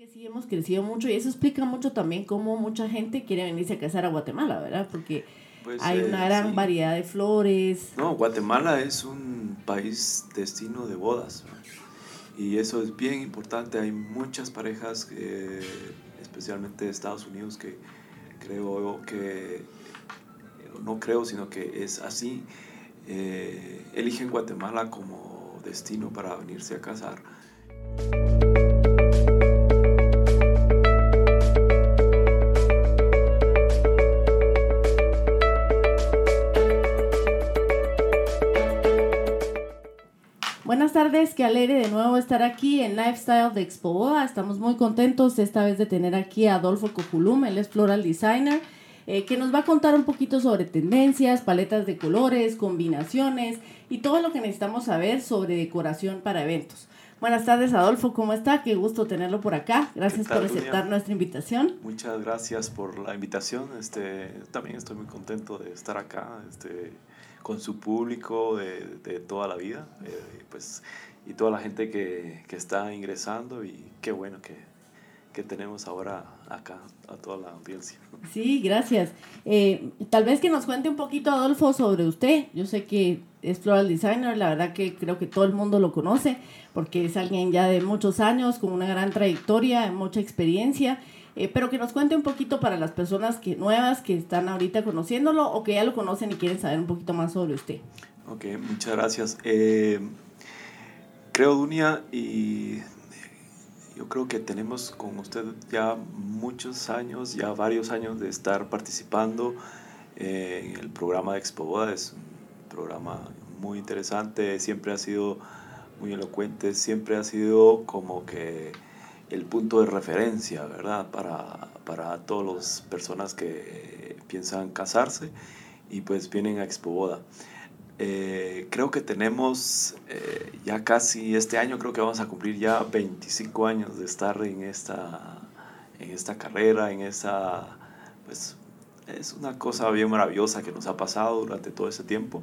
Que sí hemos crecido mucho y eso explica mucho también cómo mucha gente quiere venirse a casar a Guatemala, ¿verdad? Porque Pues, hay eh, una gran sí. variedad de flores. No, Guatemala es un país destino de bodas. Y eso es bien importante. Hay muchas parejas, eh, especialmente de Estados Unidos, que creo que, no creo, sino que es así, eh, eligen Guatemala como destino para venirse a casar. Tardes, qué alegre de nuevo estar aquí en Lifestyle de Expo Boda. Estamos muy contentos esta vez de tener aquí a Adolfo Cojulum, él es floral designer, eh, que nos va a contar un poquito sobre tendencias, paletas de colores, combinaciones y todo lo que necesitamos saber sobre decoración para eventos. Buenas tardes, Adolfo, ¿cómo está? Qué gusto tenerlo por acá. Gracias tal, por aceptar Dunia? nuestra invitación. Muchas gracias por la invitación. Este, también estoy muy contento de estar acá este, con su público de, de toda la vida eh, pues, y toda la gente que, que está ingresando y qué bueno que, que tenemos ahora acá a toda la audiencia. Sí, gracias. Eh, tal vez que nos cuente un poquito, Adolfo, sobre usted. Yo sé que es floral designer, la verdad que creo que todo el mundo lo conoce, porque es alguien ya de muchos años, con una gran trayectoria, mucha experiencia, eh, pero que nos cuente un poquito para las personas que nuevas que están ahorita conociéndolo o que ya lo conocen y quieren saber un poquito más sobre usted. Ok, muchas gracias. Eh, creo, Dunia, y yo creo que tenemos con usted ya muchos años, ya varios años de estar participando eh, en el programa de Expo Boda. Es un programa muy interesante, siempre ha sido muy elocuente, siempre ha sido como que el punto de referencia, ¿verdad? Para, para todas las personas que piensan casarse y pues vienen a Expo Boda. Eh, creo que tenemos eh, ya casi este año, creo que vamos a cumplir ya 25 años de estar en esta, en esta carrera, en esa, pues es una cosa bien maravillosa que nos ha pasado durante todo ese tiempo.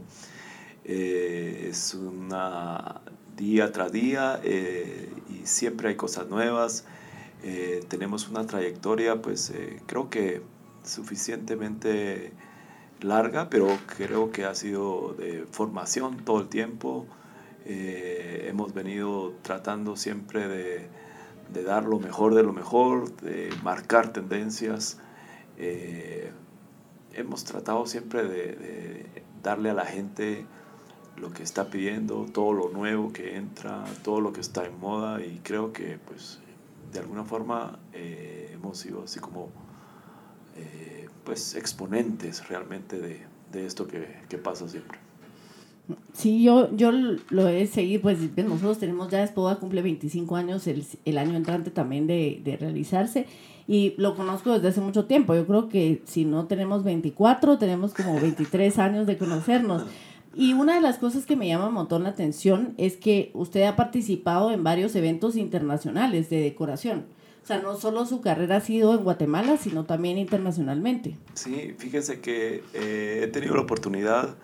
Eh, es una día tras día eh, y siempre hay cosas nuevas. Eh, tenemos una trayectoria, pues eh, creo que suficientemente larga, pero creo que ha sido de formación todo el tiempo. Hemos venido tratando siempre de, de, dar lo mejor de lo mejor, de marcar tendencias. Hemos tratado siempre de, darle a la gente lo que está pidiendo, todo lo nuevo que entra, todo lo que está en moda y creo que pues de alguna forma eh, hemos sido así como eh, pues exponentes realmente de, de esto que, que, pasa siempre. Sí, yo, yo lo he seguido, pues nosotros tenemos ya Espoda cumple 25 años el, el año entrante también de, de, realizarse y lo conozco desde hace mucho tiempo. Yo creo que si no tenemos 24, tenemos como 23 años de conocernos. Y una de las cosas que me llama un montón la atención es que usted ha participado en varios eventos internacionales de decoración. O sea, no solo su carrera ha sido en Guatemala, sino también internacionalmente. Sí, fíjese que eh, he tenido la oportunidad,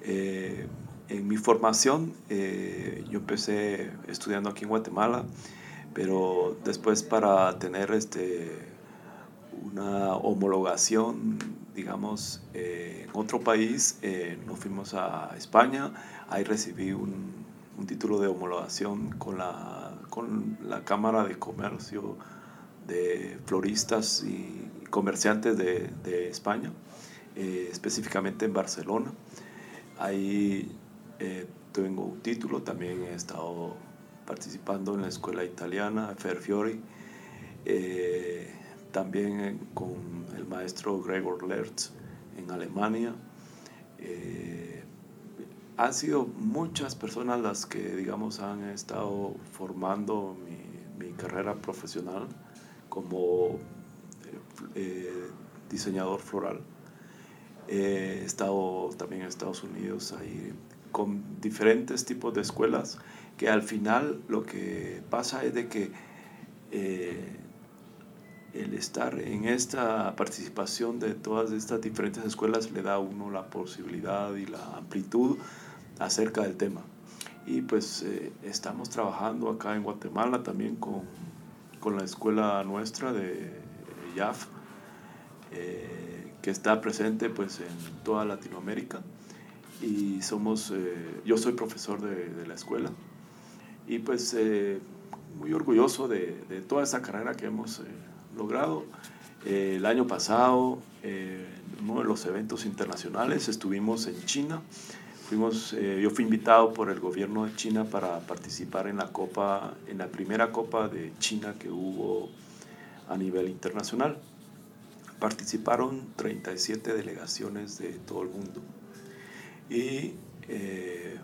eh, en mi formación, eh, yo empecé estudiando aquí en Guatemala, pero después para tener este, una homologación, digamos, en otro país, nos fuimos a España, ahí recibí un, un título de homologación con la, con la Cámara de Comercio de Floristas y Comerciantes de, de España, eh, específicamente en Barcelona. Ahí eh, tengo un título, también he estado participando en la escuela italiana, Ferfiori, eh, también con el maestro Gregor Lertz en Alemania. Eh, han sido muchas personas las que, digamos, han estado formando mi, mi carrera profesional como eh, diseñador floral. He estado también en Estados Unidos ahí con diferentes tipos de escuelas que al final lo que pasa es de que eh, el estar en esta participación de todas estas diferentes escuelas le da a uno la posibilidad y la amplitud acerca del tema. Y pues eh, estamos trabajando acá en Guatemala también con con la escuela nuestra de YAF, eh, que está presente pues en toda Latinoamérica y somos, eh, yo soy profesor de, de, la escuela y pues muy orgulloso de, de, toda esa carrera que hemos eh, logrado. el año pasado, en uno de los eventos internacionales, estuvimos en China. Fuimos, yo fui invitado por el gobierno de China para participar en la Copa, en la primera Copa de China que hubo a nivel internacional. Participaron 37 delegaciones de todo el mundo y eh,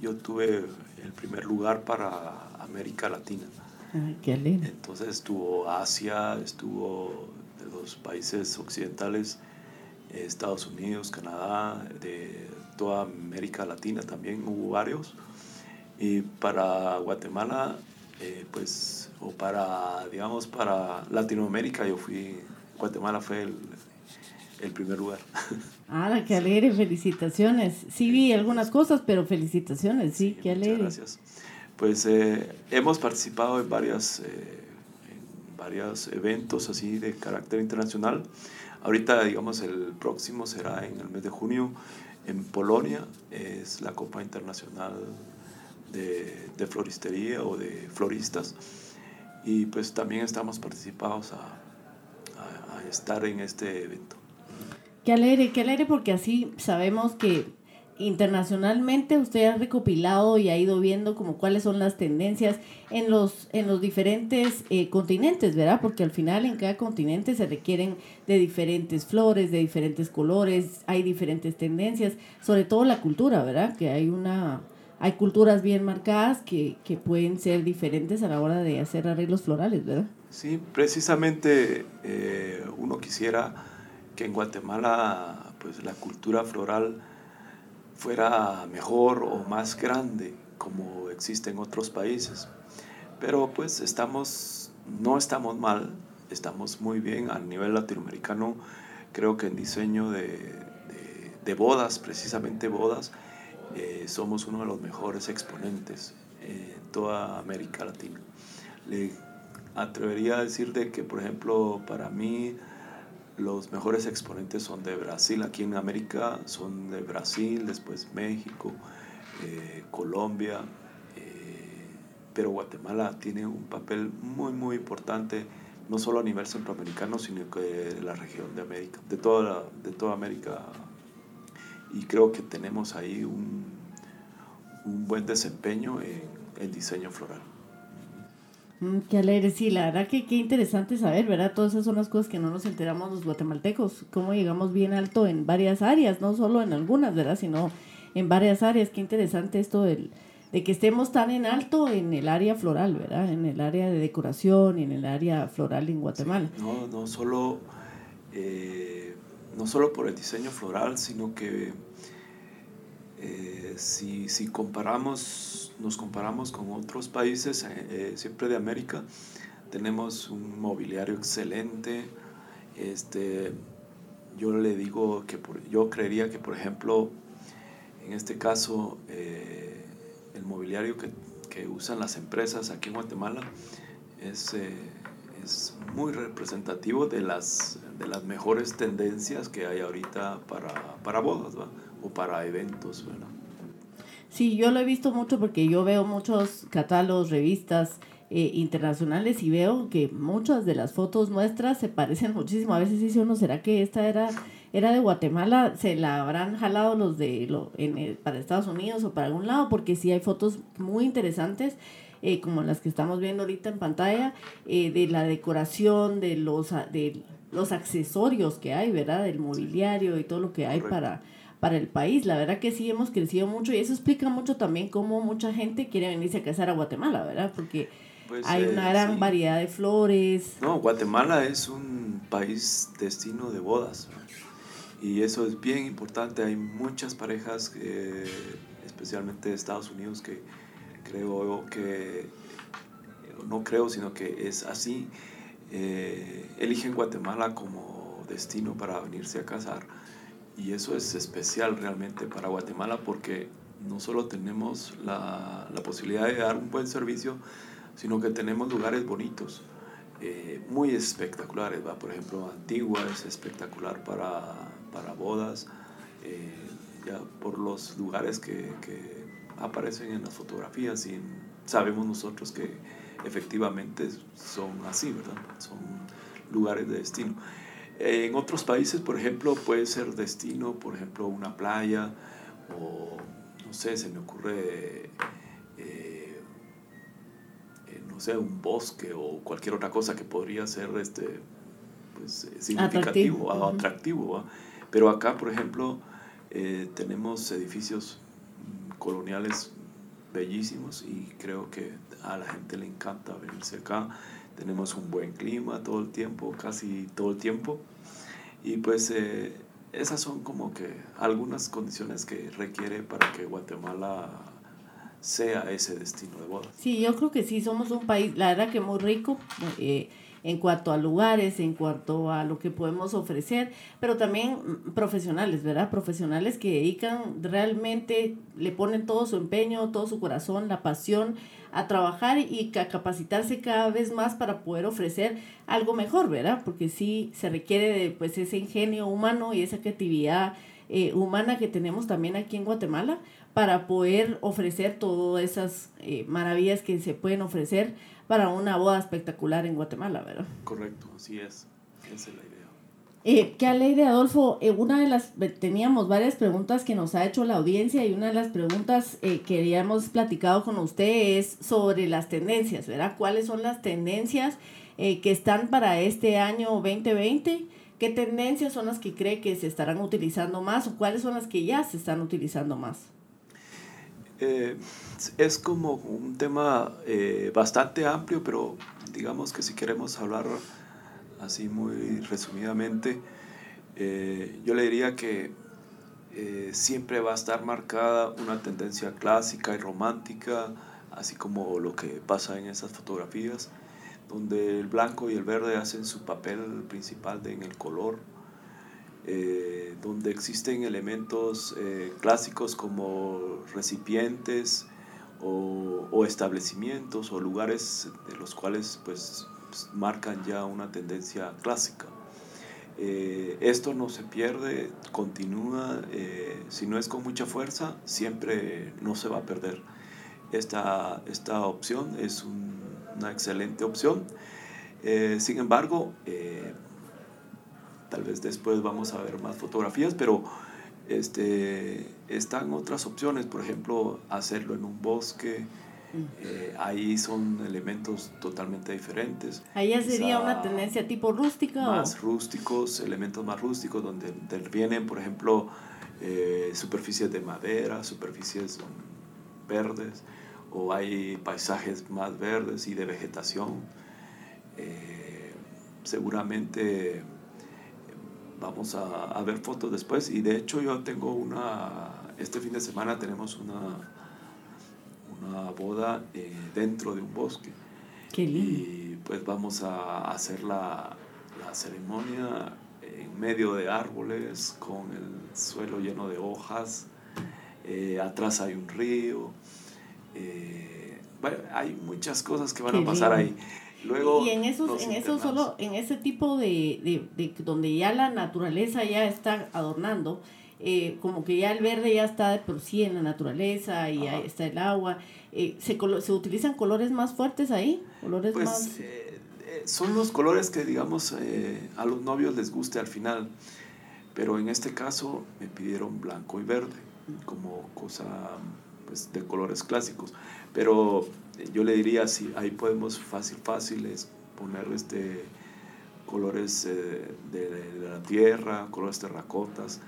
yo tuve el primer lugar para América Latina. Qué lindo. Entonces estuvo Asia, estuvo de los países occidentales, Estados Unidos, Canadá, de toda América Latina también hubo varios. Y para Guatemala, eh, pues, o para, digamos, para Latinoamérica, yo fui, Guatemala fue el, el primer lugar. Ah, qué alegre, felicitaciones. Sí vi algunas cosas, pero felicitaciones, sí, qué alegre. Gracias. Pues eh, hemos participado en, varias, eh, en varios eventos así de carácter internacional. Ahorita, digamos, el próximo será en el mes de junio en Polonia, es la Copa Internacional de, de Floristería o de Floristas. Y pues también estamos participados a, a, a estar en este evento. Qué alegre, qué alegre porque así sabemos que internacionalmente usted ha recopilado y ha ido viendo como cuáles son las tendencias en los, en los diferentes eh, continentes, ¿verdad? Porque al final en cada continente se requieren de diferentes flores, de diferentes colores, hay diferentes tendencias, sobre todo la cultura, ¿verdad? Que hay una... Hay culturas bien marcadas que, que pueden ser diferentes a la hora de hacer arreglos florales, ¿verdad? Sí, precisamente eh, uno quisiera que en Guatemala pues la cultura floral fuera mejor o más grande como existe en otros países. Pero pues estamos, no estamos mal, estamos muy bien a nivel latinoamericano. Creo que en diseño de, de, de bodas, precisamente bodas, eh, somos uno de los mejores exponentes en toda América Latina. Le atrevería a decir de que, por ejemplo, para mí, los mejores exponentes son de Brasil, aquí en América son de Brasil, después México, eh, Colombia, eh, pero Guatemala tiene un papel muy, muy importante, no solo a nivel centroamericano, sino que de la región de América, de toda, de toda América. Y creo que tenemos ahí un, un buen desempeño en el diseño floral. Mm, qué alegre, sí, la verdad que qué interesante saber, ¿verdad? Todas esas son las cosas que no nos enteramos los guatemaltecos, cómo llegamos bien alto en varias áreas, no solo en algunas, ¿verdad? Sino en varias áreas. Qué interesante esto del, de que estemos tan en alto en el área floral, ¿verdad? En el área de decoración y en el área floral en Guatemala. No, no solo, eh, no solo por el diseño floral, sino que eh, si, si comparamos nos comparamos con otros países, eh, eh, siempre de América, tenemos un mobiliario excelente. Este, yo le digo que por, yo creería que, por ejemplo, en este caso, el mobiliario que, que, usan las empresas aquí en Guatemala es, es muy representativo de las, de las mejores tendencias que hay ahorita para, para bodas. O para eventos. ¿verdad? Sí, yo lo he visto mucho porque yo veo muchos catálogos, revistas eh, internacionales y veo que muchas de las fotos nuestras se parecen muchísimo. A veces dice uno, ¿será que esta era, era de Guatemala? ¿Se la habrán jalado los de lo, en el, para Estados Unidos o para algún lado? Porque sí hay fotos muy interesantes. Eh, como las que estamos viendo ahorita en pantalla, eh, de la decoración, de los, de los accesorios que hay, ¿verdad? Del mobiliario y todo lo que hay para, para el país. La verdad que sí hemos crecido mucho y eso explica mucho también cómo mucha gente quiere venirse a casar a Guatemala, ¿verdad? Porque pues, hay una eh, gran sí. variedad de flores. No, Guatemala es un país destino de bodas. Y eso es bien importante. Hay muchas parejas, eh, especialmente de Estados Unidos, que creo que, no creo, sino que es así, eh, eligen Guatemala como destino para venirse a casar y eso es especial realmente para Guatemala porque no solo tenemos la, la, posibilidad de dar un buen servicio, sino que tenemos lugares bonitos. eh, muy espectaculares. ¿va? Por ejemplo, Antigua es espectacular para, para bodas, eh, ya por los lugares que, que, aparecen en las fotografías y sabemos nosotros que efectivamente son así, ¿verdad? Son lugares de destino. En otros países, por ejemplo, puede ser destino, por ejemplo, una playa o, no sé, se me ocurre sea, un bosque o cualquier otra cosa que podría ser este, pues, eh, significativo o atractivo. Pero acá, por ejemplo, eh, tenemos edificios mm, coloniales bellísimos y creo que a la gente le encanta venirse acá. Tenemos un buen clima todo el tiempo, casi todo el tiempo. Y pues eh, esas son como que algunas condiciones que requiere para que Guatemala sea ese destino de boda. Sí, yo creo que sí, somos un país, la verdad que muy rico eh, en cuanto a lugares, en cuanto a lo que podemos ofrecer, pero también mm, profesionales, ¿verdad? Profesionales que dedican realmente, le ponen todo su empeño, todo su corazón, la pasión a trabajar y a capacitarse cada vez más para poder ofrecer algo mejor, ¿verdad? Porque sí se requiere de pues ese ingenio humano y esa creatividad eh, humana que tenemos también aquí en Guatemala para poder ofrecer todas esas eh, maravillas que se pueden ofrecer para una boda espectacular en Guatemala, ¿verdad? Correcto, así es. Esa es la idea. Eh, qué alegre, Adolfo. Eh, una de las, teníamos varias preguntas que nos ha hecho la audiencia y una de las preguntas eh, que habíamos platicado con usted es sobre las tendencias, ¿verdad? ¿Cuáles son las tendencias que están para este año 2020? ¿Qué tendencias son las que cree que se estarán utilizando más o cuáles son las que ya se están utilizando más? Eh, es como un tema eh, bastante amplio, pero digamos que si queremos hablar así muy resumidamente, eh, yo le diría que siempre va a estar marcada una tendencia clásica y romántica, así como lo que pasa en esas fotografías, donde el blanco y el verde hacen su papel principal en el color eh, donde existen elementos eh, clásicos como recipientes o, establecimientos o lugares de los cuales pues, marcan ya una tendencia clásica. Eh, esto no se pierde, continúa, si no es con mucha fuerza, siempre no se va a perder. Esta, esta opción es una excelente opción. sin embargo, tal vez después vamos a ver más fotografías, pero este, están otras opciones, por ejemplo, hacerlo en un bosque, mm. eh, ahí son elementos totalmente diferentes. Ahí ya sería una tendencia tipo rústica. Más rústicos, elementos más rústicos, donde intervienen, por ejemplo, eh, superficies de madera, superficies verdes, o hay paisajes más verdes y de vegetación. Eh, seguramente vamos a, ver fotos después. Y de hecho yo tengo una, este fin de semana tenemos una, una boda eh, dentro de un bosque. Qué lindo. Y pues vamos a hacer la, la ceremonia en medio de árboles, con el suelo lleno de hojas. Eh, atrás hay un río. Eh, bueno, hay muchas cosas que van a pasar ahí y en esos, en eso solo, en ese tipo de, donde ya la naturaleza ya está adornando, eh, como que ya el verde ya está de por sí en la naturaleza y ahí está el agua, eh, ¿se, ¿se utilizan colores más fuertes ahí? ¿Colores pues, más...? Eh, son los colores que, digamos, a los novios les guste al final, pero en este caso me pidieron blanco y verde como cosa pues, de colores clásicos, pero yo le diría, si ahí podemos fácil, fáciles poner este, colores eh, de, la tierra, colores terracotas.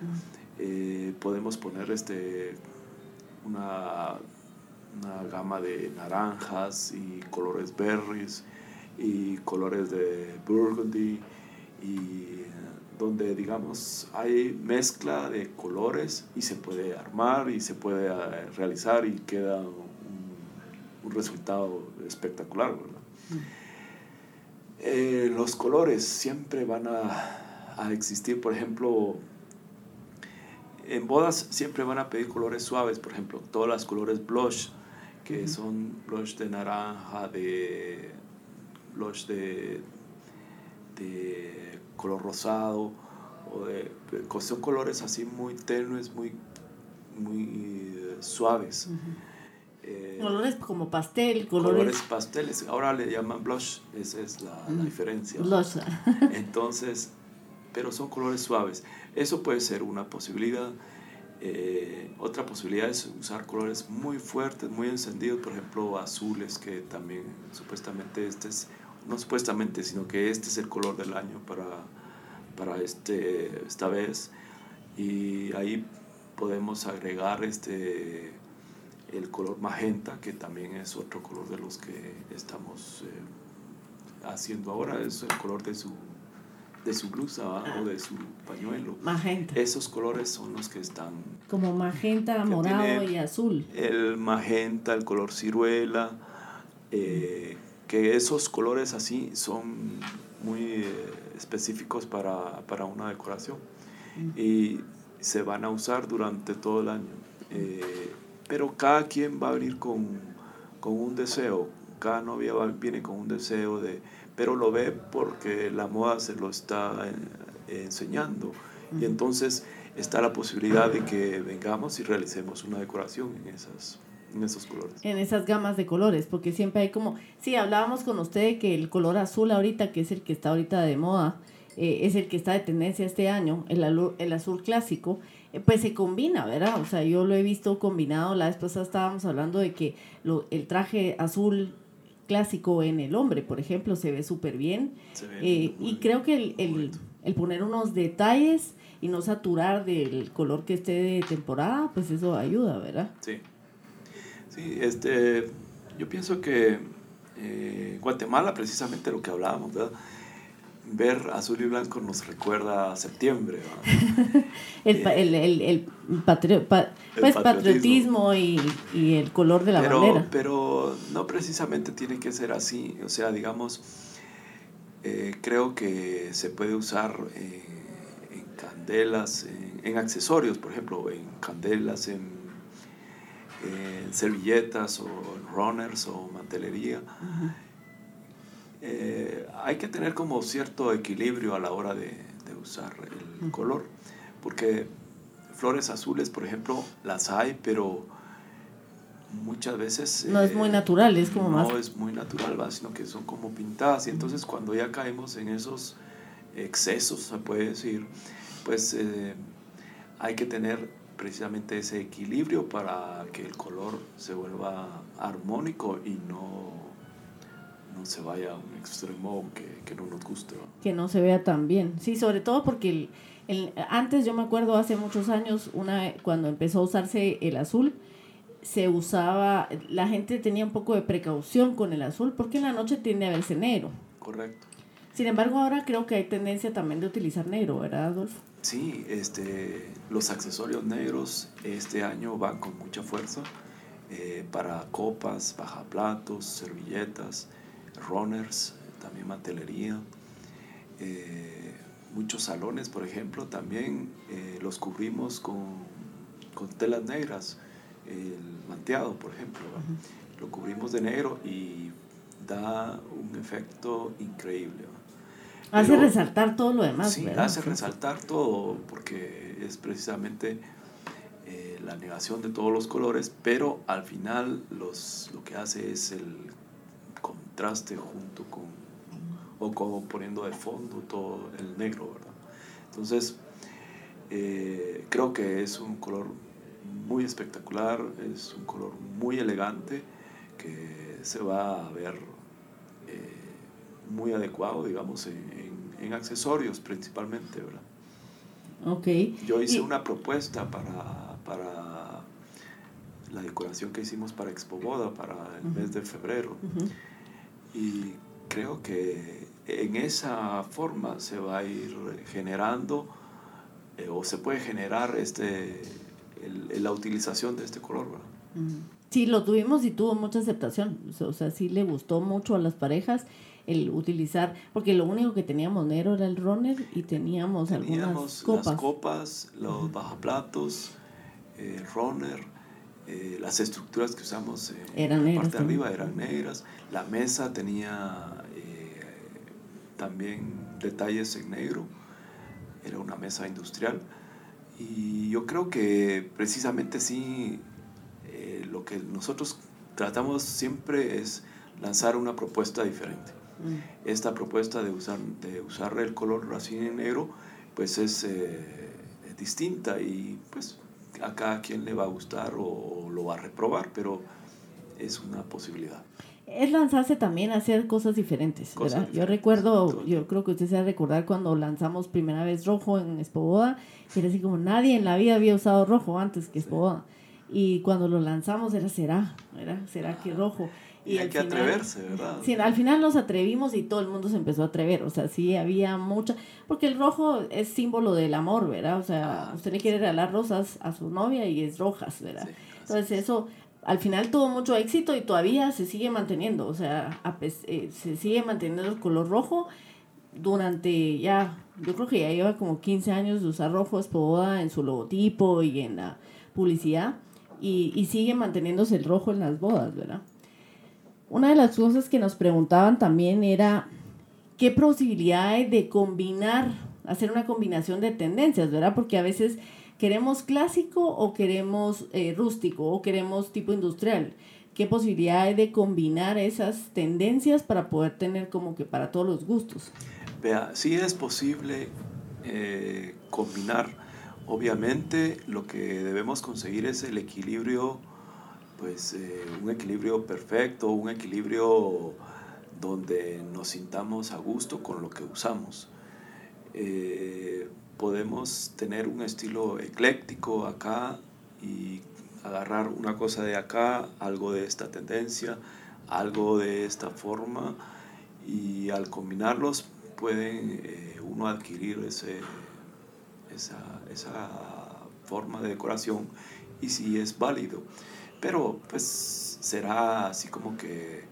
Eh, podemos poner este, una, una, gama de naranjas y colores berries y colores de burgundy y donde digamos hay mezcla de colores y se puede armar y se puede eh, realizar y queda un resultado espectacular, ¿verdad? Eh, los colores siempre van a, a, existir, por ejemplo, en bodas siempre van a pedir colores suaves, por ejemplo, todos los colores blush, que son blush de naranja, de blush de de color rosado, o de, son colores así muy tenues, muy, muy eh, suaves. Eh, colores como pastel, colores... colores pasteles. Ahora le llaman blush, esa es la, diferencia. Blush. Entonces, pero son colores suaves. Eso puede ser una posibilidad. Eh, otra posibilidad es usar colores muy fuertes, muy encendidos, por ejemplo azules, que también supuestamente este es, no supuestamente, sino que este es el color del año para, para este, esta vez. Y ahí podemos agregar este, el color magenta, que también es otro color de los que estamos eh, haciendo ahora, es el color de su, de su blusa o de su pañuelo. Magenta. Esos colores son los que están... Como magenta, morado y azul. El magenta, el color ciruela, eh, que esos colores así son muy eh, específicos para, para, una decoración y se van a usar durante todo el año. Eh, pero cada quien va a venir con, con un deseo, cada novia viene con un deseo de, pero lo ve porque la moda se lo está eh, enseñando. Y entonces está la posibilidad de que vengamos y realicemos una decoración en esas en esos colores. En esas gamas de colores, porque siempre hay como, sí, hablábamos con usted de que el color azul ahorita, que es el que está ahorita de moda, eh, es el que está de tendencia este año, el, el azul clásico, pues se combina, ¿verdad? O sea, yo lo he visto combinado, la vez pasada estábamos hablando de que lo, el traje azul clásico en el hombre, por ejemplo, se ve súper bien. Eh, y creo que el, el, el, poner unos detalles y no saturar del color que esté de temporada, pues eso ayuda, ¿verdad? Sí. Sí, este, yo pienso que eh, Guatemala, precisamente lo que hablábamos, ¿verdad? Ver azul y blanco nos recuerda a septiembre. el, el, el, el, pues, patriotismo, y, y, el color de la bandera. Pero no precisamente tiene que ser así. O sea, digamos, eh, creo que se puede usar eh, en candelas, en, accesorios, por ejemplo, en candelas, en, servilletas o runners o mantelería. Eh, hay que tener como cierto equilibrio a la hora de, de usar el color, porque flores azules, por ejemplo, las hay, pero muchas veces... No es muy eh, natural, es como no más... No es muy natural, sino que son como pintadas, y entonces cuando ya caemos en esos excesos, se puede decir, pues eh, hay que tener precisamente ese equilibrio para que el color se vuelva armónico y no no se vaya a un extremo que, que no nos guste. Que no se vea tan bien. Sí, sobre todo porque el, el, antes yo me acuerdo hace muchos años, una cuando empezó a usarse el azul, se usaba, la gente tenía un poco de precaución con el azul porque en la noche tiende a verse negro. Correcto. Sin embargo, ahora creo que hay tendencia también de utilizar negro, ¿verdad, Adolfo? Sí, este, los accesorios negros este año van con mucha fuerza eh, para copas, bajaplatos, servilletas, runners, también mantelería. Eh, muchos salones, por ejemplo, también eh, los cubrimos con, con, telas negras. El manteado, por ejemplo, lo cubrimos de negro y da un efecto increíble. Hace resaltar todo lo demás. Sí, hace resaltar todo porque es precisamente eh, la negación de todos los colores, pero al final los, lo que hace es el contraste junto con, o como poniendo de fondo todo el negro, ¿verdad? Entonces, eh, creo que es un color muy espectacular, es un color muy elegante que se va a ver eh, muy adecuado, digamos, en, en, accesorios principalmente, ¿verdad? Ok. Yo hice una propuesta para, para la decoración que hicimos para Expo Boda para el mes de febrero. Y creo que en esa forma se va a ir generando eh, o se puede generar este, el, la utilización de este color. Sí, lo tuvimos y tuvo mucha aceptación. O sea, sí le gustó mucho a las parejas el utilizar, porque lo único que teníamos negro era el runner y teníamos, algunas copas. Las copas, los bajaplatos, el runner, eh, las estructuras que usamos en la parte de arriba eran negras, la mesa tenía eh, también detalles en negro. Era una mesa industrial. Y yo creo que precisamente sí, eh, lo que nosotros tratamos siempre es lanzar una propuesta diferente. Mm. Esta propuesta de usar, de usar el color en negro, pues es, eh, distinta y pues a cada quien le va a gustar o, lo va a reprobar, pero es una posibilidad. Es lanzarse también a hacer cosas diferentes, ¿verdad? Yo recuerdo, yo creo que usted se va a recordar cuando lanzamos primera vez rojo en Espoboda, que era así como nadie en la vida había usado rojo antes que Espoboda. Y cuando lo lanzamos era, ¿será? ¿Era? ¿Será que rojo? Y, hay que atreverse, ¿verdad? Sí, al final nos atrevimos y todo el mundo se empezó a atrever. O sea, sí había mucha. Porque el rojo es símbolo del amor, ¿verdad? O sea, ah, usted le quiere regalar rosas a su novia y es rojas, ¿verdad? Entonces, eso al final tuvo mucho éxito y todavía se sigue manteniendo. O sea, eh, se sigue manteniendo el color rojo durante ya. Yo creo que ya lleva como 15 años de usar rojo Espoboda en su logotipo y en la publicidad. Y, y sigue manteniéndose el rojo en las bodas, ¿verdad? Una de las cosas que nos preguntaban también era qué posibilidad hay de combinar, hacer una combinación de tendencias, ¿verdad? Porque a veces queremos clásico o queremos eh, rústico o queremos tipo industrial. ¿Qué posibilidad hay de combinar esas tendencias para poder tener como que para todos los gustos? Vea, sí es posible eh, combinar. Obviamente lo que debemos conseguir es el equilibrio pues eh, un equilibrio perfecto, un equilibrio donde nos sintamos a gusto con lo que usamos. Eh, podemos tener un estilo ecléctico acá y agarrar una cosa de acá, algo de esta tendencia, algo de esta forma y al combinarlos pueden eh, uno adquirir esa, esa forma de decoración y si es válido. Pero pues será así como que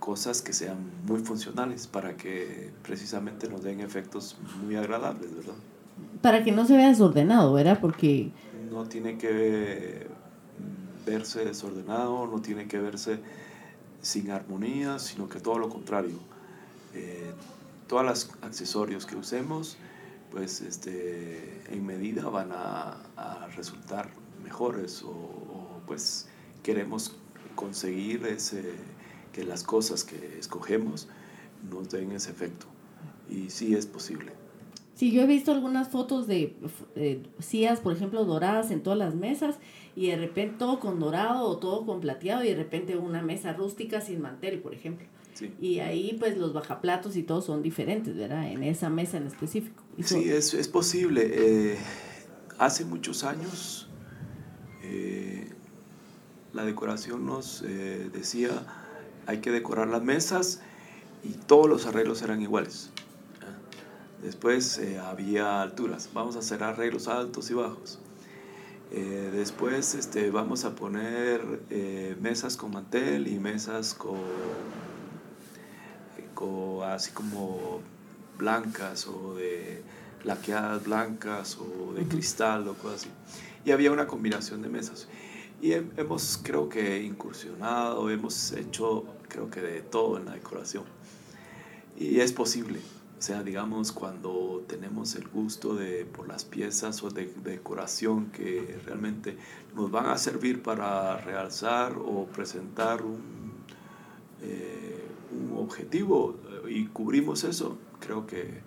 cosas que sean muy funcionales para que precisamente nos den efectos muy agradables, ¿verdad? Para que no se vea desordenado, ¿verdad? Porque... No tiene que verse desordenado, no tiene que verse sin armonía, sino que todo lo contrario. Eh, todos los accesorios que usemos, pues este, en medida van a, a resultar mejores o, pues queremos conseguir ese, que las cosas que escogemos nos den ese efecto. Y sí es posible. Sí, yo he visto algunas fotos de sillas, por ejemplo, doradas en todas las mesas y de repente todo con dorado o todo con plateado y de repente una mesa rústica sin mantel, por ejemplo. Y ahí pues los bajaplatos y todo son diferentes, ¿verdad? En esa mesa en específico. sí, es, es posible. Eh, hace muchos años eh, la decoración nos eh, decía hay que decorar las mesas y todos los arreglos eran iguales. Después eh, había alturas, vamos a hacer arreglos altos y bajos. Eh, después este, vamos a poner mesas con mantel y mesas con, con, así como blancas o de laqueadas blancas o de cristal o cosas así. Y había una combinación de mesas. Y hemos, creo que, incursionado, hemos hecho, creo que, de todo en la decoración. Y es posible. O sea, digamos, cuando tenemos el gusto de, por las piezas o de, decoración que realmente nos van a servir para realzar o presentar un, eh, un objetivo y cubrimos eso, creo que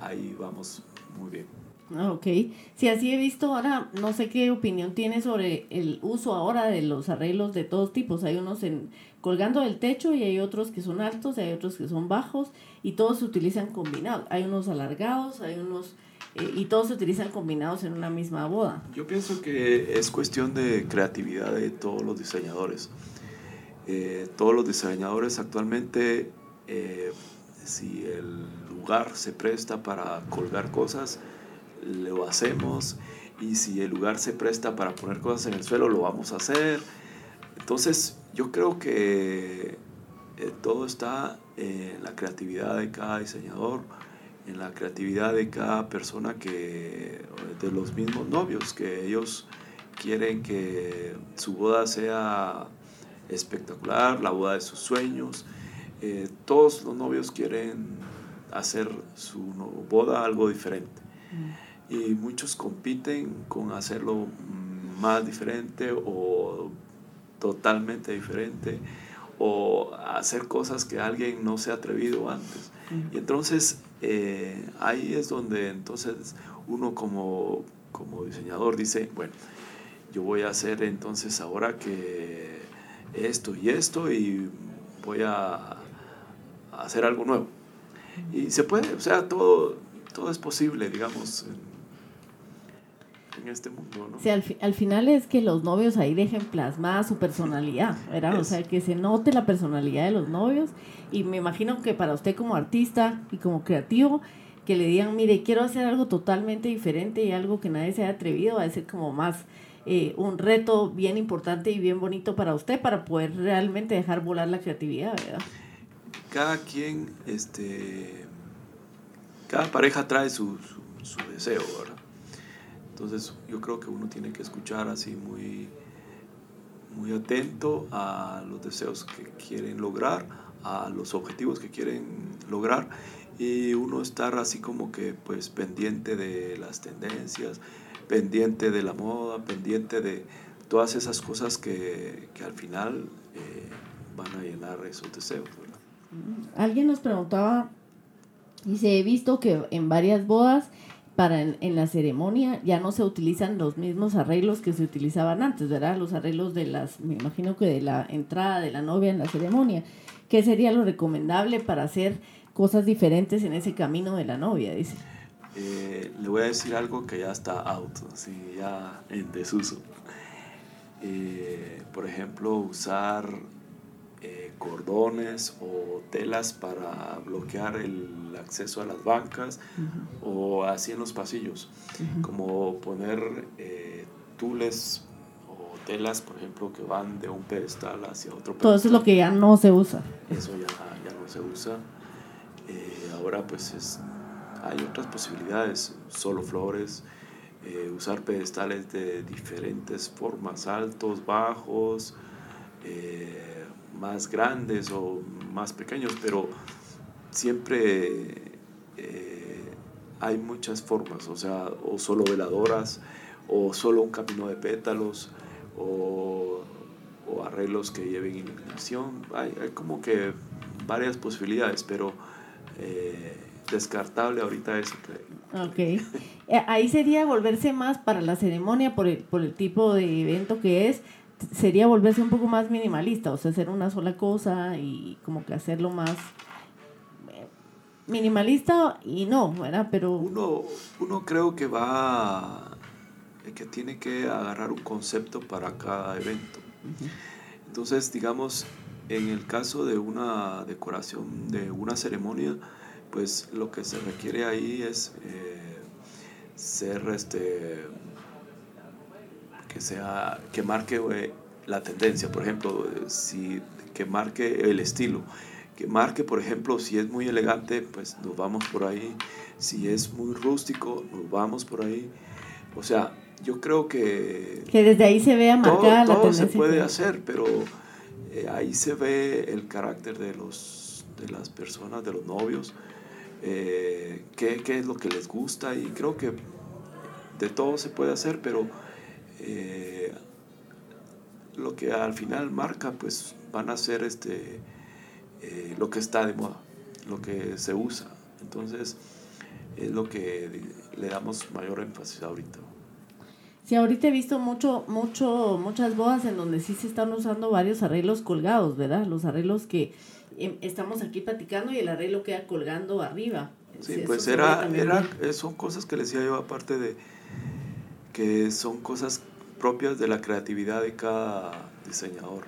ahí vamos muy bien. Ah, ok. Sí, así he visto ahora, no sé qué opinión tiene sobre el uso ahora de los arreglos de todos tipos. Hay unos en, colgando del techo y hay otros que son altos, y hay otros que son bajos y todos se utilizan combinados. Hay unos alargados, hay unos... Eh, y todos se utilizan combinados en una misma boda. Yo pienso que es cuestión de creatividad de todos los diseñadores. Eh, todos los diseñadores actualmente, eh, si el lugar se presta para colgar cosas, lo hacemos y si el lugar se presta para poner cosas en el suelo, lo vamos a hacer. Entonces, yo creo que eh, todo está en la creatividad de cada diseñador, en la creatividad de cada persona que, de los mismos novios, que ellos quieren que su boda sea espectacular, la boda de sus sueños. eh, todos los novios quieren hacer su boda algo diferente. Mm. Y muchos compiten con hacerlo más diferente o totalmente diferente o hacer cosas que alguien no se ha atrevido antes. Mm. Y entonces eh, ahí es donde entonces uno como, como diseñador dice, bueno, yo voy a hacer entonces ahora que esto y esto y voy a, hacer algo nuevo. Y se puede, o sea, todo, todo es posible, digamos, en, este mundo, ¿no? Sí, al, al, final es que los novios ahí dejen plasmada su personalidad, ¿verdad? O sea, que se note la personalidad de los novios. Y me imagino que para usted como artista y como creativo, que le digan, mire, quiero hacer algo totalmente diferente y algo que nadie se haya atrevido, a ser como más eh, un reto bien importante y bien bonito para usted para poder realmente dejar volar la creatividad, ¿verdad? Cada quien, este, cada pareja trae su, su, deseo, ¿verdad? Entonces yo creo que uno tiene que escuchar así muy, muy atento a los deseos que quieren lograr, a los objetivos que quieren lograr y uno estar así como que pues pendiente de las tendencias, pendiente de la moda, pendiente de todas esas cosas que, que al final eh, van a llenar esos deseos. Mm, alguien nos preguntaba, y se he visto que en varias bodas, para en, la ceremonia ya no se utilizan los mismos arreglos que se utilizaban antes, ¿verdad? Los arreglos de las, me imagino que de la entrada de la novia en la ceremonia. ¿Qué sería lo recomendable para hacer cosas diferentes en ese camino de la novia? Dice. Eh, le voy a decir algo que ya está out, así, ya en desuso. Eh, por ejemplo, usar eh, cordones o telas para bloquear el acceso a las bancas o así en los pasillos, como poner tules o telas, por ejemplo, que van de un pedestal hacia otro pedestal. Todo eso es lo que ya no se usa. Eso ya, ya no se usa. ahora pues es hay otras posibilidades, solo flores, eh, usar pedestales de diferentes formas, altos, bajos, eh, más grandes o más pequeños, pero siempre eh, hay muchas formas, o sea, o solo veladoras, o solo un camino de pétalos, o, arreglos que lleven iluminación. Hay, como que varias posibilidades, pero descartable ahorita eso. Ok. Eh, ahí sería volverse más para la ceremonia, por el, por el tipo de evento que es, sería volverse un poco más minimalista, o sea, hacer una sola cosa y como que hacerlo más eh, minimalista y no, ¿verdad? Pero... Uno, uno creo que va, que tiene que agarrar un concepto para cada evento. Entonces, digamos, en el caso de una decoración, de una ceremonia, pues lo que se requiere ahí es eh, ser este que sea que marque eh, la tendencia. Por ejemplo si que marque el estilo que marque por ejemplo si es muy elegante pues nos vamos por ahí. Si es muy rústico nos vamos por ahí. O sea yo creo que que desde ahí se vea marcada todo, todo se puede hacer pero eh, ahí se ve el carácter de los de las personas de los novios eh, qué, qué, es lo que les gusta y creo que de todo se puede hacer, pero eh, lo que al final marca pues van a ser este, eh, lo que está de moda, lo que se usa. Entonces es lo que le damos mayor énfasis ahorita. Sí, ahorita he visto mucho, mucho, muchas bodas en donde sí se están usando varios arreglos colgados, ¿verdad? Los arreglos que Em, estamos aquí platicando y el arreglo queda colgando arriba. Sí, pues era, era, eh, son cosas que les decía yo, aparte de que son cosas propias de la creatividad de cada diseñador.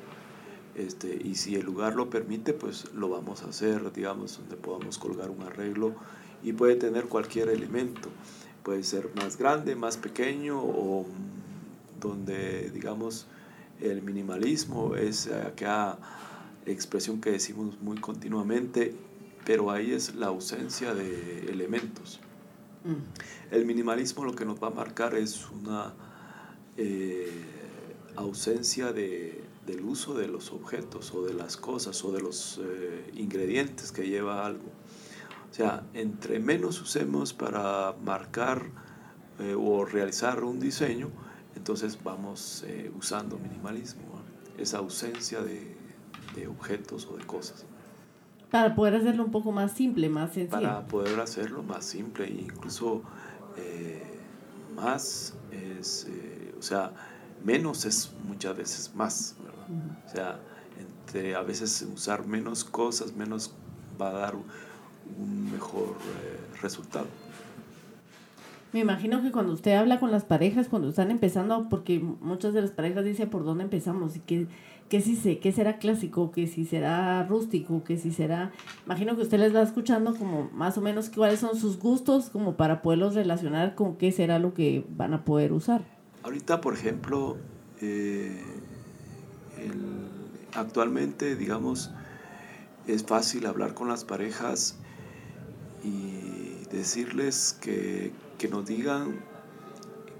Este, y si el lugar lo permite, pues lo vamos a hacer, digamos, donde podamos colgar un arreglo y puede tener cualquier elemento. Puede ser más grande, más pequeño o donde, digamos, el minimalismo es acá expresión que decimos muy continuamente, pero ahí es la ausencia de elementos. Mm. El minimalismo lo que nos va a marcar es una eh, ausencia de, del uso de los objetos o de las cosas o de los eh, ingredientes que lleva algo. O sea, entre menos usemos para marcar eh, o realizar un diseño, entonces vamos eh, usando minimalismo, esa ausencia de, de, objetos o de cosas. Para poder hacerlo un poco más simple, más sencillo. Para poder hacerlo más simple e incluso más es, o sea, menos es muchas veces más, ¿verdad? O sea, entre a veces usar menos cosas, menos va a dar un mejor eh, resultado. Me imagino que cuando usted habla con las parejas, cuando están empezando, porque muchas de las parejas dicen por dónde empezamos y que, que si se, que será clásico, que si será rústico, que si será, imagino que usted les va escuchando como más o menos cuáles son sus gustos como para poderlos relacionar con qué será lo que van a poder usar. Ahorita, por ejemplo, eh, actualmente, digamos, es fácil hablar con las parejas y decirles que, nos digan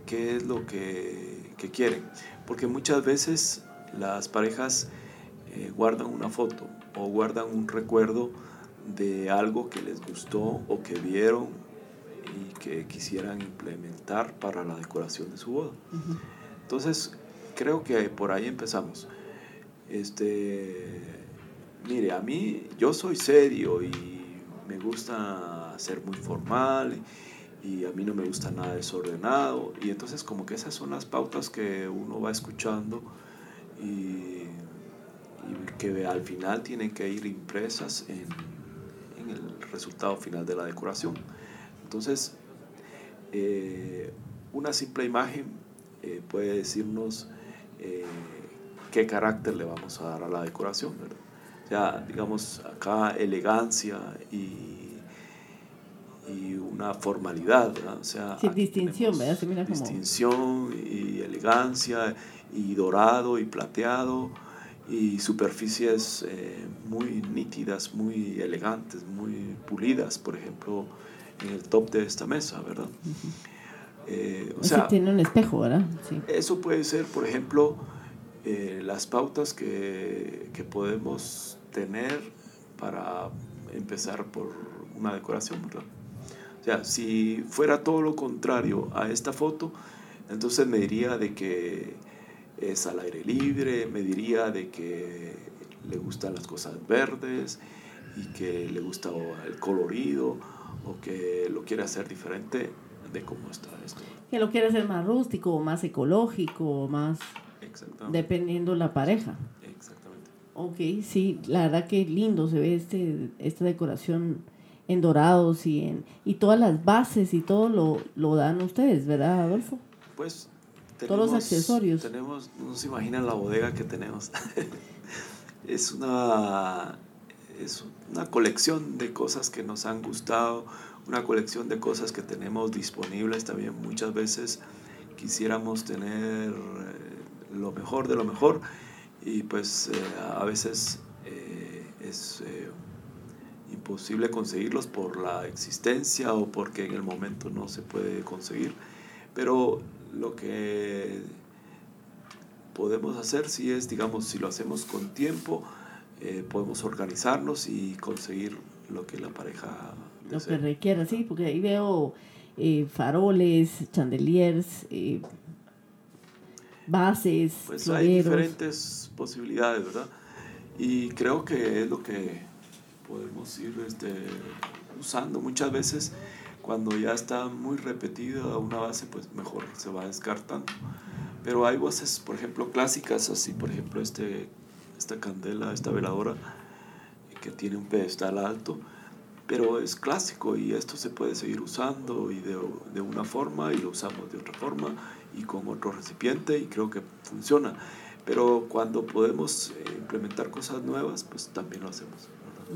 qué es lo que, quieren. Porque muchas veces las parejas eh, guardan una foto o guardan un recuerdo de algo que les gustó o que vieron que quisieran implementar para la decoración de su boda. Entonces, creo que por ahí empezamos. Este, mire, a mí yo soy serio y me gusta ser muy formal y a mí no me gusta nada desordenado y entonces como que esas son las pautas que uno va escuchando y, que al final tienen que ir impresas en, en el resultado final de la decoración. Entonces, eh, una simple imagen eh, puede decirnos eh, qué carácter le vamos a dar a la decoración, ¿verdad? O sea, digamos, acá elegancia y, y una formalidad, ¿verdad? O sea, distinción, ¿verdad? distinción y elegancia y dorado y plateado y superficies muy nítidas, muy elegantes, muy pulidas, por ejemplo, en el top de esta mesa, ¿verdad? Eh, o sea, tiene un espejo, ¿verdad? Sí. Eso puede ser, por ejemplo, eh, las pautas que, que, podemos tener para empezar por una decoración, ¿verdad? O sea, si fuera todo lo contrario a esta foto, entonces me diría de que es al aire libre, me diría de que le gustan las cosas verdes y que le gusta el colorido o que lo quiere hacer diferente de cómo está esto. Que lo quiere hacer más rústico, más ecológico, más... Dependiendo la pareja. Exactamente. Ok, sí, la verdad que lindo se ve este, esta decoración en dorados y en y todas las bases y todo lo, lo dan ustedes, ¿verdad, Adolfo? Pues tenemos, todos los accesorios. Tenemos, no se imaginan la bodega que tenemos. es una es una colección de cosas que nos han gustado, una colección de cosas que tenemos disponibles también. Muchas veces quisiéramos tener eh, lo mejor de lo mejor y pues eh, a veces eh, es imposible conseguirlos por la existencia o porque en el momento no se puede conseguir. Pero lo que podemos hacer si es, digamos, si lo hacemos con tiempo, eh, podemos organizarnos y conseguir lo que la pareja lo que requiera, sí, porque ahí veo eh, faroles, chandeliers, eh, bases, pues hay diferentes posibilidades, ¿verdad? Y creo que es lo que podemos ir este, usando muchas veces cuando ya está muy repetida una base, pues mejor se va descartando. Pero hay voces, por ejemplo, clásicas, así por ejemplo este esta candela, esta veladora, que tiene un pedestal alto, pero es clásico y esto se puede seguir usando y de, de, una forma y lo usamos de otra forma y con otro recipiente y creo que funciona. Pero cuando podemos eh, implementar cosas nuevas, pues también lo hacemos.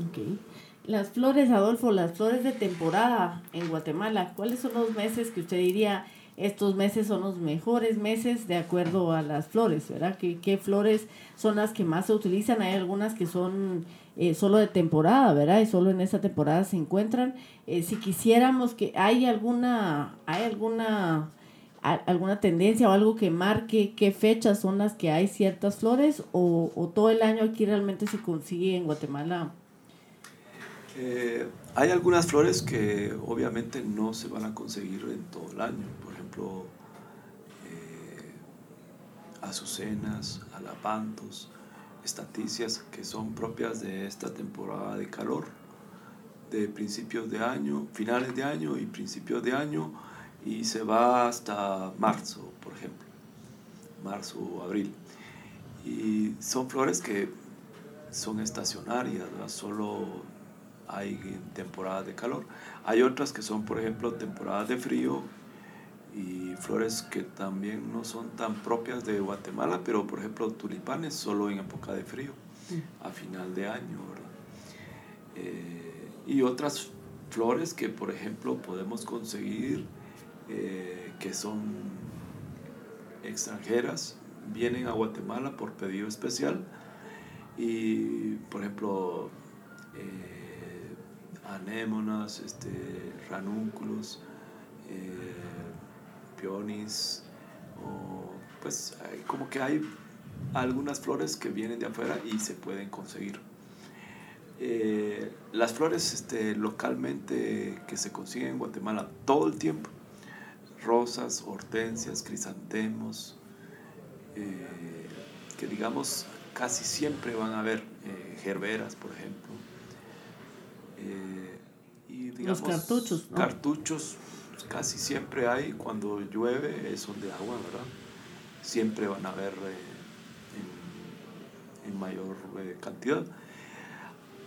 Okay. Las flores, Adolfo, las flores de temporada en Guatemala, ¿cuáles son los meses que usted diría estos meses son los mejores meses de acuerdo a las flores, ¿verdad? ¿Qué, flores son las que más se utilizan? Hay algunas que son eh, solo de temporada, ¿verdad? Y solo en esa temporada se encuentran. Eh, si quisiéramos que hay alguna, hay alguna alguna tendencia o algo que marque qué fechas son las que hay ciertas flores o, todo el año aquí realmente se consigue en Guatemala? Eh, hay algunas flores que obviamente no se van a conseguir en todo el año. Ejemplo, eh, azucenas, alapantos, estaticias, que son propias de esta temporada de calor, de principios de año, finales de año y principios de año, y se va hasta marzo, por ejemplo, marzo o abril. Y son flores que son estacionarias, solo hay temporadas de calor. Hay otras que son, por ejemplo, temporadas de frío y flores que también no son tan propias de Guatemala, pero por ejemplo tulipanes solo en época de frío, a final de año, eh, y otras flores que por ejemplo podemos conseguir eh, que son extranjeras, vienen a Guatemala por pedido especial y por ejemplo eh, anémonas, este, ranúnculos, eh, peonis, o pues como que hay algunas flores que vienen de afuera y se pueden conseguir. Eh, las flores este, localmente que se consiguen en Guatemala todo el tiempo, rosas, hortensias, crisantemos, eh, que digamos casi siempre van a haber gerberas, por ejemplo, eh, y digamos, Los cartuchos. Cartuchos casi siempre hay, cuando llueve son de agua, ¿verdad? Siempre van a haber eh, en, mayor eh, cantidad.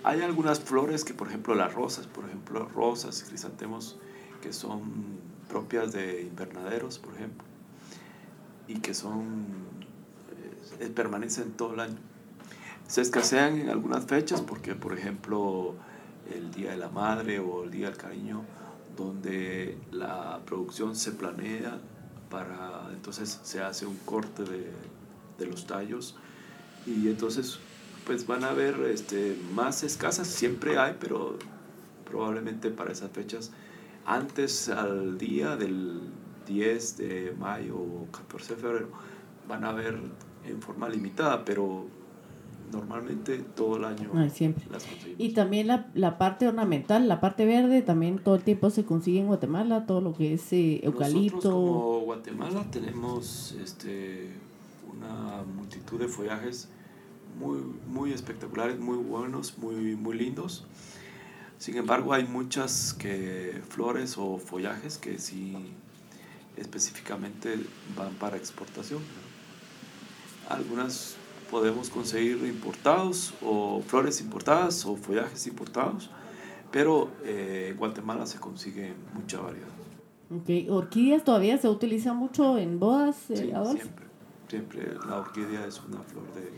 Hay algunas flores que, por ejemplo, las rosas, por ejemplo, rosas, crisantemos, que son propias de invernaderos, por ejemplo, y que son, permanecen todo el año. Se escasean en algunas fechas porque, por ejemplo, el Día de la Madre o el Día del Cariño, donde la producción se planea para, entonces se hace un corte de, de los tallos. Y entonces pues van a haber este, más escasas, siempre hay, pero probablemente para esas fechas, antes al día del 10 de mayo o 14 de febrero, van a haber en forma limitada, pero normalmente todo el año siempre. Y también la, la, parte ornamental, la parte verde, también todo el tiempo se consigue en Guatemala, todo lo que es eh, eucalipto. Nosotros como Guatemala tenemos este, una multitud de follajes muy, muy espectaculares, muy buenos, muy, muy lindos. Sin embargo, hay muchas que, flores o follajes que sí específicamente van para exportación. Algunas podemos conseguir importados o flores importadas o follajes importados, pero eh, en Guatemala se consigue mucha variedad. Okay. ¿Orquídeas todavía se utiliza mucho en bodas, eh, sí, siempre, siempre. La orquídea es una flor de,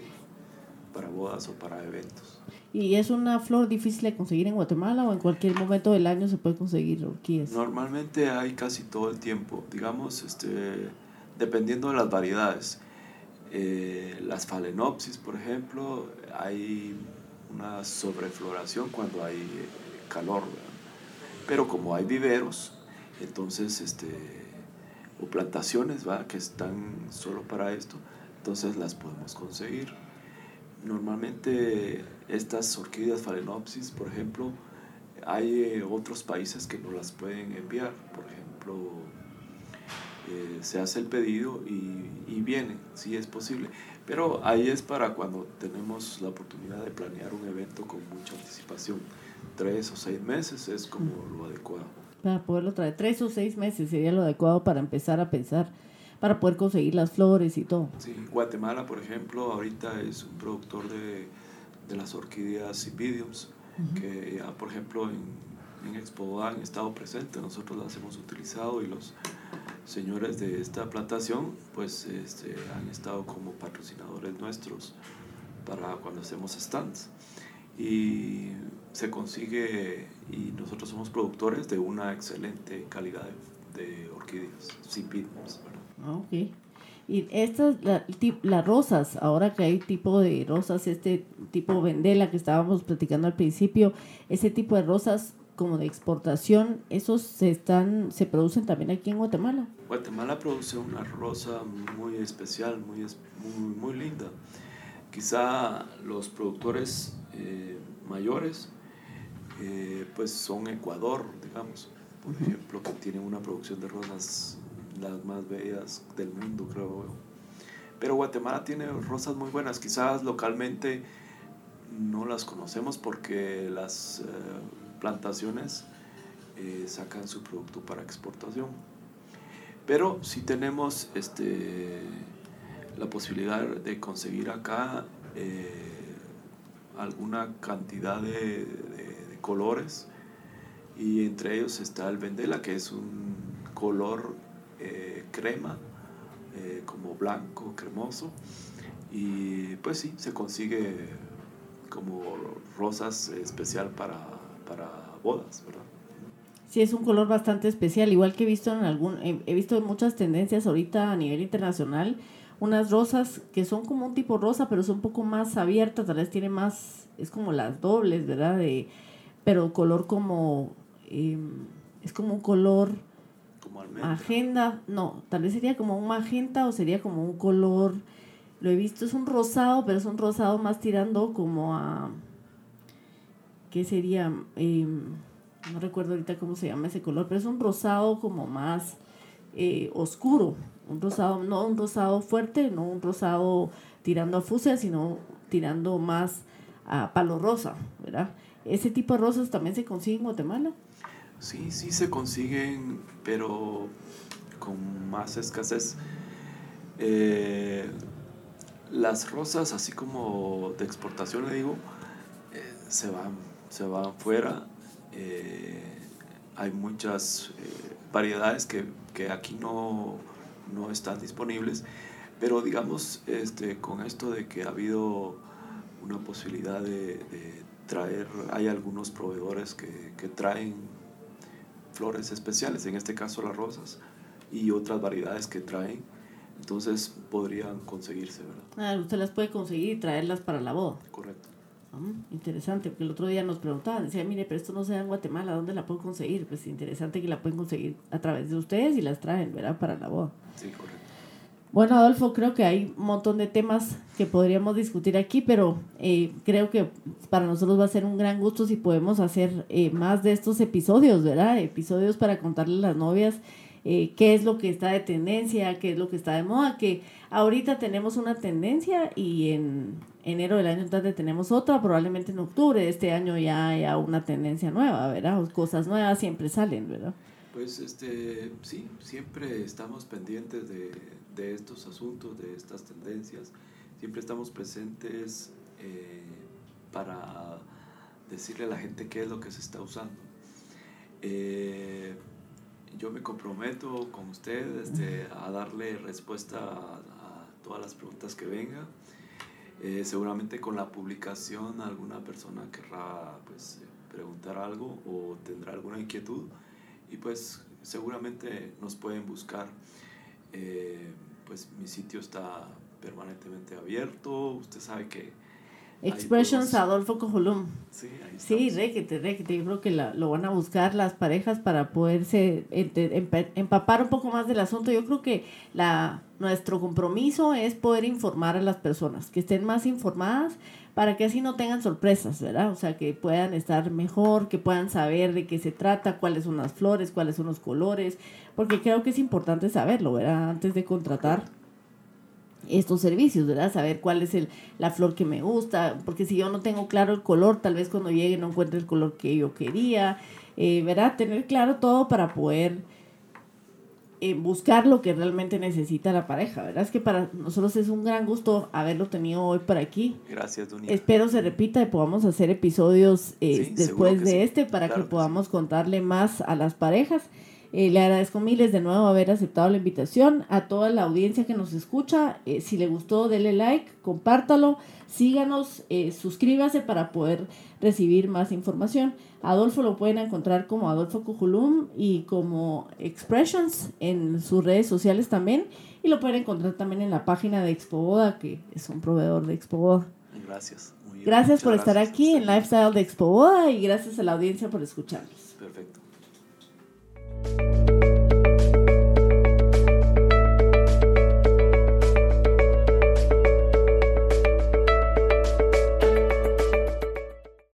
para bodas o para eventos. ¿Y es una flor difícil de conseguir en Guatemala o en cualquier momento del año se puede conseguir orquídeas? Normalmente hay casi todo el tiempo, digamos, este, dependiendo de las variedades. Eh, las falenopsis, por ejemplo, hay una sobrefloración cuando hay eh, calor, pero como hay viveros, entonces, este, o plantaciones ¿va? que están solo para esto, entonces las podemos conseguir. Normalmente estas orquídeas falenopsis, por ejemplo, hay eh, otros países que no las pueden enviar, por ejemplo, eh, se hace el pedido y, y viene, si es posible. Pero ahí es para cuando tenemos la oportunidad de planear un evento con mucha anticipación. Tres o seis meses es como lo adecuado. Para poderlo traer, tres o seis meses sería lo adecuado para empezar a pensar, para poder conseguir las flores y todo. Sí, Guatemala, por ejemplo, ahorita es un productor de, de las orquídeas Ibidiums, que ya, por ejemplo, en, en Expo han estado presentes, nosotros las hemos utilizado y los señores de esta plantación pues este, han estado como patrocinadores nuestros para cuando hacemos stands y se consigue y nosotros somos productores de una excelente calidad de, orquídeas sin ah, ok. Y estas, las rosas, ahora que hay tipo de rosas, este tipo vendela que estábamos platicando al principio, ese tipo de rosas como de exportación, ¿esos se, están, se producen también aquí en Guatemala? Guatemala produce una rosa muy especial, muy, muy, muy linda. Quizá los productores eh, mayores eh, pues son Ecuador, digamos, por ejemplo, que tienen una producción de rosas las más bellas del mundo, creo. Pero Guatemala tiene rosas muy buenas, quizás localmente no las conocemos porque las eh, plantaciones eh, sacan su producto para exportación. Pero si tenemos este, la posibilidad de conseguir acá eh, alguna cantidad de, colores y entre ellos está el Vendela que es un color crema como blanco cremoso y pues sí se consigue como rosas especial para, para bodas, ¿verdad? Sí, es un color bastante especial, igual que he visto en algún, he visto muchas tendencias ahorita a nivel internacional, unas rosas que son como un tipo rosa, pero son un poco más abiertas, tal vez tiene más, es como las dobles, ¿verdad? De, pero color como, em, es como un color como agenda, no, tal vez sería como un magenta o sería como un color lo he visto, es un rosado, pero es un rosado más tirando como a... ¿Qué sería? Em, no recuerdo ahorita cómo se llama ese color, pero es un rosado como más eh, oscuro. Un rosado, no un rosado fuerte, no un rosado tirando a fucsia, sino tirando más a palo rosa, ¿verdad? ¿Ese tipo de rosas también se consigue en Guatemala? Sí, sí se consiguen, pero con más escasez. Eh, las rosas, así como de exportación, le digo, eh, se van, se van fuera. Eh, hay muchas eh, variedades que, que, aquí no, no están disponibles, pero digamos, este, con esto de que ha habido una posibilidad de, de traer, hay algunos proveedores que, que traen flores especiales, en este caso las rosas, y otras variedades que traen entonces podrían conseguirse, ¿verdad? Ah, usted las puede conseguir y traerlas para la boda. Correcto. Interesante, porque el otro día nos preguntaban, decía, mire, pero esto no se da en Guatemala, ¿dónde la puedo conseguir? Pues interesante que la pueden conseguir a través de ustedes y las traen, ¿verdad? Para la boda. Sí, correcto. Bueno, Adolfo, creo que hay un montón de temas que podríamos discutir aquí, pero eh, creo que para nosotros va a ser un gran gusto si podemos hacer eh, más de estos episodios, ¿verdad? Episodios para contarle a las novias eh, qué es lo que está de tendencia, qué es lo que está de moda, que ahorita tenemos una tendencia y en enero del año entrante tenemos otra, probablemente en octubre de este año ya haya una tendencia nueva, ¿verdad? Cosas nuevas siempre salen, ¿verdad? Pues este, sí, siempre estamos pendientes de, de estos asuntos, de estas tendencias, siempre estamos presentes eh, para decirle a la gente qué es lo que se está usando. Eh, yo me comprometo con usted este, a darle respuesta a, todas las preguntas que vengan. Eh, seguramente con la publicación alguna persona querrá pues, preguntar algo o tendrá alguna inquietud y pues seguramente nos pueden buscar. Eh, pues mi sitio está permanentemente abierto. Usted sabe que Expressions Adolfo Cojolum. Sí, ahí Sí, requete, requete. Yo creo que la, lo van a buscar las parejas para poderse empapar un poco más del asunto. Yo creo que la, nuestro compromiso es poder informar a las personas, que estén más informadas para que así no tengan sorpresas, ¿verdad? O sea, que puedan estar mejor, que puedan saber de qué se trata, cuáles son las flores, cuáles son los colores, porque creo que es importante saberlo, ¿verdad? Antes de contratar estos servicios, ¿verdad? Saber cuál es el, la flor que me gusta, porque si yo no tengo claro el color, tal vez cuando llegue no encuentre el color que yo quería, eh, ¿verdad? Tener claro todo para poder eh, buscar lo que realmente necesita la pareja, ¿verdad? Es que para nosotros es un gran gusto haberlo tenido hoy por aquí. Gracias, Dunia. Espero se repita y podamos hacer episodios eh, después de este para que podamos contarle más a las parejas. Eh, le agradezco miles de nuevo haber aceptado la invitación. A toda la audiencia que nos escucha, eh, si le gustó, dele like, compártalo, síganos, eh, suscríbase para poder recibir más información. Adolfo lo pueden encontrar como Adolfo Cujulum y como Expressions en sus redes sociales también. Y lo pueden encontrar también en la página de Expoboda, que es un proveedor de Expoboda. Gracias. gracias por estar aquí en Lifestyle de Expoboda y gracias a la audiencia por escucharnos. you